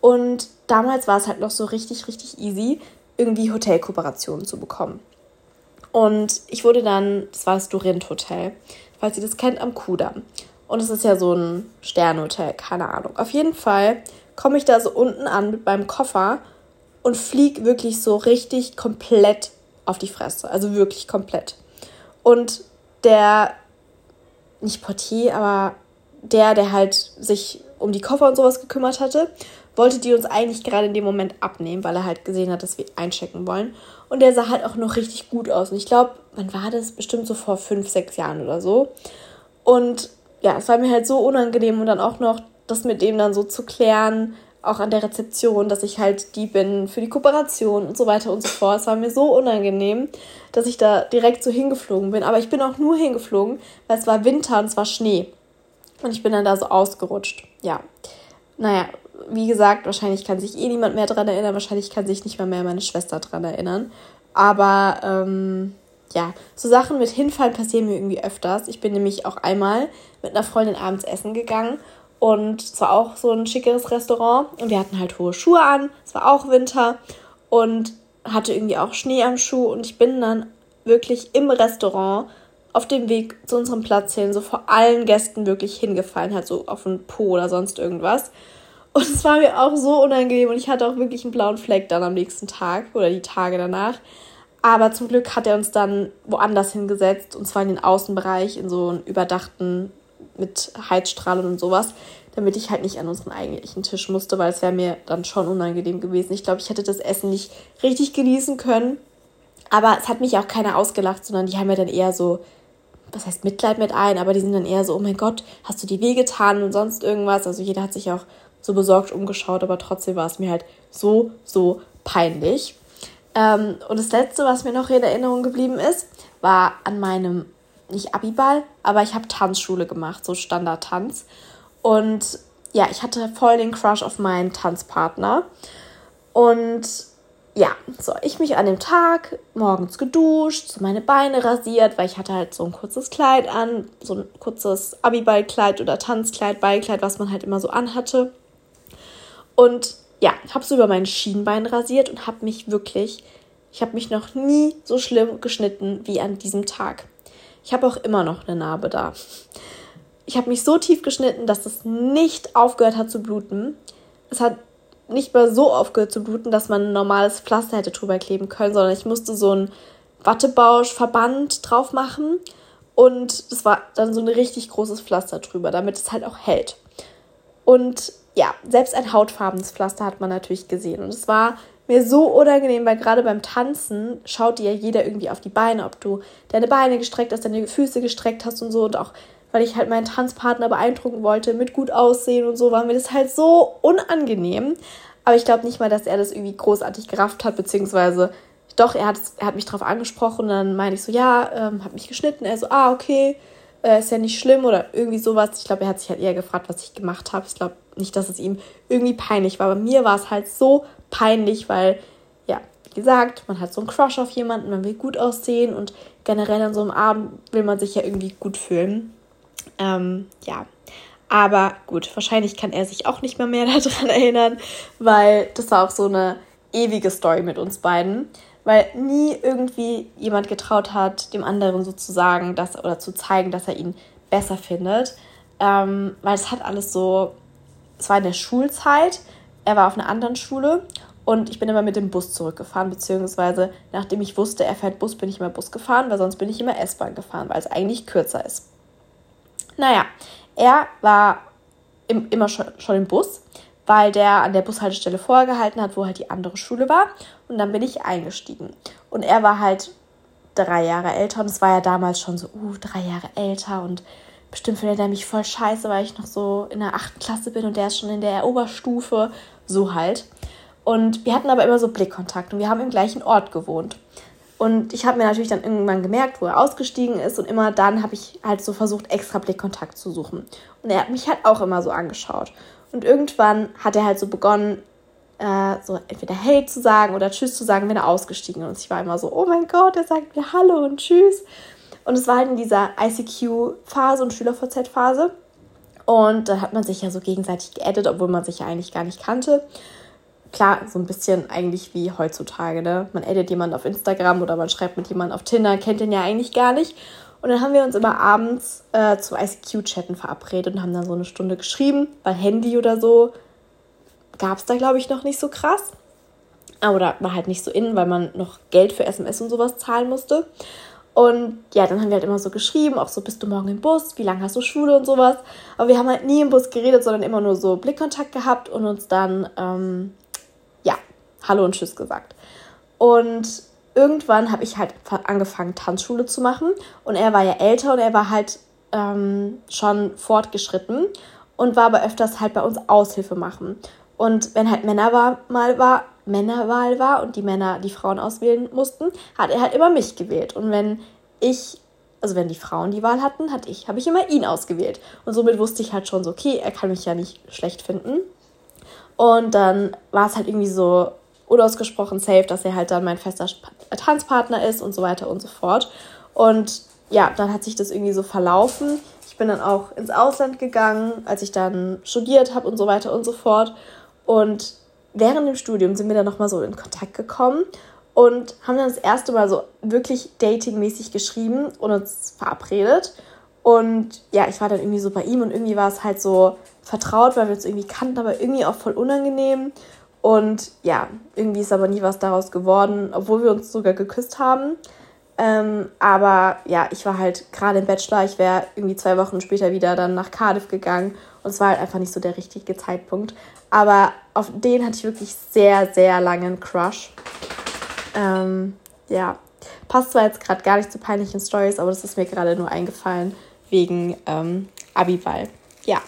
und damals war es halt noch so richtig, richtig easy, irgendwie Hotelkooperationen zu bekommen. Und ich wurde dann, das war das Dorint Hotel, falls ihr das kennt, am Kudamm. Und es ist ja so ein Sternhotel, keine Ahnung. Auf jeden Fall komme ich da so unten an mit meinem Koffer und fliege wirklich so richtig komplett auf die Fresse. Also wirklich komplett. Und der nicht Portier, aber der, der halt sich um die Koffer und sowas gekümmert hatte, wollte die uns eigentlich gerade in dem Moment abnehmen, weil er halt gesehen hat, dass wir einchecken wollen. Und der sah halt auch noch richtig gut aus. Und ich glaube, wann war das? Bestimmt so vor fünf, sechs Jahren oder so. Und ja, es war mir halt so unangenehm und dann auch noch das mit dem dann so zu klären, auch an der Rezeption, dass ich halt die bin für die Kooperation und so weiter und so fort. Es war mir so unangenehm, dass ich da direkt so hingeflogen bin. Aber ich bin auch nur hingeflogen, weil es war Winter und es war Schnee. Und ich bin dann da so ausgerutscht. Ja. Naja, wie gesagt, wahrscheinlich kann sich eh niemand mehr dran erinnern. Wahrscheinlich kann sich nicht mal mehr meine Schwester dran erinnern. Aber ähm, ja, so Sachen mit Hinfallen passieren mir irgendwie öfters. Ich bin nämlich auch einmal mit einer Freundin abends essen gegangen und es war auch so ein schickeres Restaurant. Und wir hatten halt hohe Schuhe an. Es war auch Winter. Und hatte irgendwie auch Schnee am Schuh. Und ich bin dann wirklich im Restaurant auf dem Weg zu unserem Platz hin, so vor allen Gästen wirklich hingefallen, halt so auf den Po oder sonst irgendwas. Und es war mir auch so unangenehm und ich hatte auch wirklich einen blauen Fleck dann am nächsten Tag oder die Tage danach. Aber zum Glück hat er uns dann woanders hingesetzt und zwar in den Außenbereich, in so einen überdachten mit Heizstrahlen und sowas, damit ich halt nicht an unseren eigentlichen Tisch musste, weil es wäre mir dann schon unangenehm gewesen. Ich glaube, ich hätte das Essen nicht richtig genießen können. Aber es hat mich auch keiner ausgelacht, sondern die haben mir dann eher so was heißt Mitleid mit ein, aber die sind dann eher so, oh mein Gott, hast du die wehgetan und sonst irgendwas. Also jeder hat sich auch so besorgt umgeschaut, aber trotzdem war es mir halt so, so peinlich. Ähm, und das Letzte, was mir noch in Erinnerung geblieben ist, war an meinem, nicht Abiball, aber ich habe Tanzschule gemacht, so Standardtanz. Und ja, ich hatte voll den Crush auf meinen Tanzpartner. Und ja, so, ich mich an dem Tag morgens geduscht, so meine Beine rasiert, weil ich hatte halt so ein kurzes Kleid an, so ein kurzes Abiballkleid oder Tanzkleid, Ballkleid, was man halt immer so anhatte. Und ja, habe so über mein Schienbein rasiert und habe mich wirklich, ich habe mich noch nie so schlimm geschnitten wie an diesem Tag. Ich habe auch immer noch eine Narbe da. Ich habe mich so tief geschnitten, dass es nicht aufgehört hat zu bluten. Es hat nicht mal so aufgehört zu bluten, dass man ein normales Pflaster hätte drüber kleben können, sondern ich musste so einen Wattebauschverband drauf machen und das war dann so ein richtig großes Pflaster drüber, damit es halt auch hält. Und ja, selbst ein hautfarbenes Pflaster hat man natürlich gesehen und es war mir so unangenehm, weil gerade beim Tanzen schaut dir ja jeder irgendwie auf die Beine, ob du deine Beine gestreckt hast, deine Füße gestreckt hast und so und auch weil ich halt meinen Tanzpartner beeindrucken wollte mit gut aussehen und so, war mir das halt so unangenehm. Aber ich glaube nicht mal, dass er das irgendwie großartig gerafft hat, beziehungsweise doch, er hat, er hat mich darauf angesprochen und dann meine ich so, ja, ähm, hat mich geschnitten. Er so, ah, okay, äh, ist ja nicht schlimm oder irgendwie sowas. Ich glaube, er hat sich halt eher gefragt, was ich gemacht habe. Ich glaube nicht, dass es ihm irgendwie peinlich war. Bei mir war es halt so peinlich, weil, ja, wie gesagt, man hat so einen Crush auf jemanden, man will gut aussehen und generell an so einem Abend will man sich ja irgendwie gut fühlen. Ähm, ja, aber gut, wahrscheinlich kann er sich auch nicht mehr mehr daran erinnern, weil das war auch so eine ewige Story mit uns beiden, weil nie irgendwie jemand getraut hat, dem anderen sozusagen das oder zu zeigen, dass er ihn besser findet, ähm, weil es hat alles so, es war in der Schulzeit, er war auf einer anderen Schule und ich bin immer mit dem Bus zurückgefahren, beziehungsweise nachdem ich wusste, er fährt Bus, bin ich immer Bus gefahren, weil sonst bin ich immer S-Bahn gefahren, weil es eigentlich kürzer ist. Naja, er war im, immer schon, schon im Bus, weil der an der Bushaltestelle vorgehalten hat, wo halt die andere Schule war. Und dann bin ich eingestiegen. Und er war halt drei Jahre älter und es war ja damals schon so, uh, drei Jahre älter und bestimmt findet er mich voll scheiße, weil ich noch so in der achten Klasse bin und der ist schon in der Oberstufe, so halt. Und wir hatten aber immer so Blickkontakt und wir haben im gleichen Ort gewohnt. Und ich habe mir natürlich dann irgendwann gemerkt, wo er ausgestiegen ist. Und immer dann habe ich halt so versucht, extra Blickkontakt zu suchen. Und er hat mich halt auch immer so angeschaut. Und irgendwann hat er halt so begonnen, äh, so entweder Hey zu sagen oder Tschüss zu sagen, wenn er ausgestiegen ist. Und ich war immer so, oh mein Gott, er sagt mir Hallo und Tschüss. Und es war halt in dieser ICQ-Phase und SchülerVZ-Phase. Und da hat man sich ja so gegenseitig geaddet, obwohl man sich ja eigentlich gar nicht kannte klar, so ein bisschen eigentlich wie heutzutage, ne? Man addet jemanden auf Instagram oder man schreibt mit jemandem auf Tinder, kennt den ja eigentlich gar nicht. Und dann haben wir uns immer abends äh, zu ICQ-Chatten verabredet und haben dann so eine Stunde geschrieben, weil Handy oder so gab es da, glaube ich, noch nicht so krass. Oder war halt nicht so in, weil man noch Geld für SMS und sowas zahlen musste. Und ja, dann haben wir halt immer so geschrieben, auch so, bist du morgen im Bus, wie lange hast du Schule und sowas. Aber wir haben halt nie im Bus geredet, sondern immer nur so Blickkontakt gehabt und uns dann ähm, Hallo und Tschüss gesagt. Und irgendwann habe ich halt angefangen, Tanzschule zu machen. Und er war ja älter und er war halt ähm, schon fortgeschritten und war aber öfters halt bei uns Aushilfe machen. Und wenn halt Männerwahl mal war, Männerwahl war und die Männer die Frauen auswählen mussten, hat er halt immer mich gewählt. Und wenn ich, also wenn die Frauen die Wahl hatten, hatte ich, habe ich immer ihn ausgewählt. Und somit wusste ich halt schon so, okay, er kann mich ja nicht schlecht finden. Und dann war es halt irgendwie so, unausgesprochen safe, dass er halt dann mein fester Tanzpartner ist und so weiter und so fort. Und ja, dann hat sich das irgendwie so verlaufen. Ich bin dann auch ins Ausland gegangen, als ich dann studiert habe und so weiter und so fort. Und während dem Studium sind wir dann nochmal so in Kontakt gekommen und haben dann das erste Mal so wirklich datingmäßig geschrieben und uns verabredet. Und ja, ich war dann irgendwie so bei ihm und irgendwie war es halt so vertraut, weil wir uns irgendwie kannten, aber irgendwie auch voll unangenehm. Und ja, irgendwie ist aber nie was daraus geworden, obwohl wir uns sogar geküsst haben. Ähm, aber ja, ich war halt gerade im Bachelor, ich wäre irgendwie zwei Wochen später wieder dann nach Cardiff gegangen und es war halt einfach nicht so der richtige Zeitpunkt. Aber auf den hatte ich wirklich sehr, sehr langen Crush. Ähm, ja, passt zwar jetzt gerade gar nicht zu peinlichen Stories, aber das ist mir gerade nur eingefallen wegen ähm, Abiball. Ja,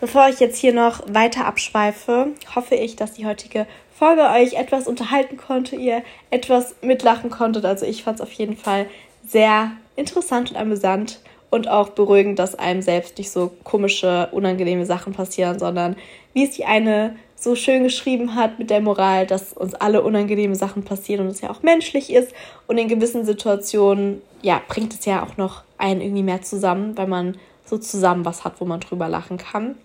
bevor ich jetzt hier noch weiter abschweife, hoffe ich, dass die heutige Folge euch etwas unterhalten konnte, ihr etwas mitlachen konntet. Also ich fand es auf jeden Fall sehr interessant und amüsant und auch beruhigend, dass einem selbst nicht so komische, unangenehme Sachen passieren, sondern wie es die eine so schön geschrieben hat mit der Moral, dass uns alle unangenehme Sachen passieren und es ja auch menschlich ist und in gewissen Situationen ja bringt es ja auch noch einen irgendwie mehr zusammen, weil man so zusammen was hat, wo man drüber lachen kann.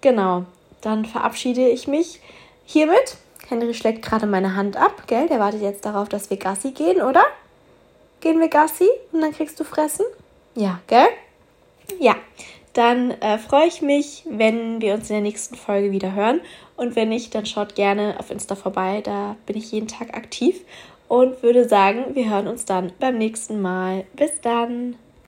Genau, dann verabschiede ich mich hiermit. Henry schlägt gerade meine Hand ab, gell? Der wartet jetzt darauf, dass wir Gassi gehen, oder? Gehen wir Gassi und dann kriegst du Fressen? Ja, gell? Ja, dann äh, freue ich mich, wenn wir uns in der nächsten Folge wieder hören. Und wenn nicht, dann schaut gerne auf Insta vorbei. Da bin ich jeden Tag aktiv und würde sagen, wir hören uns dann beim nächsten Mal. Bis dann!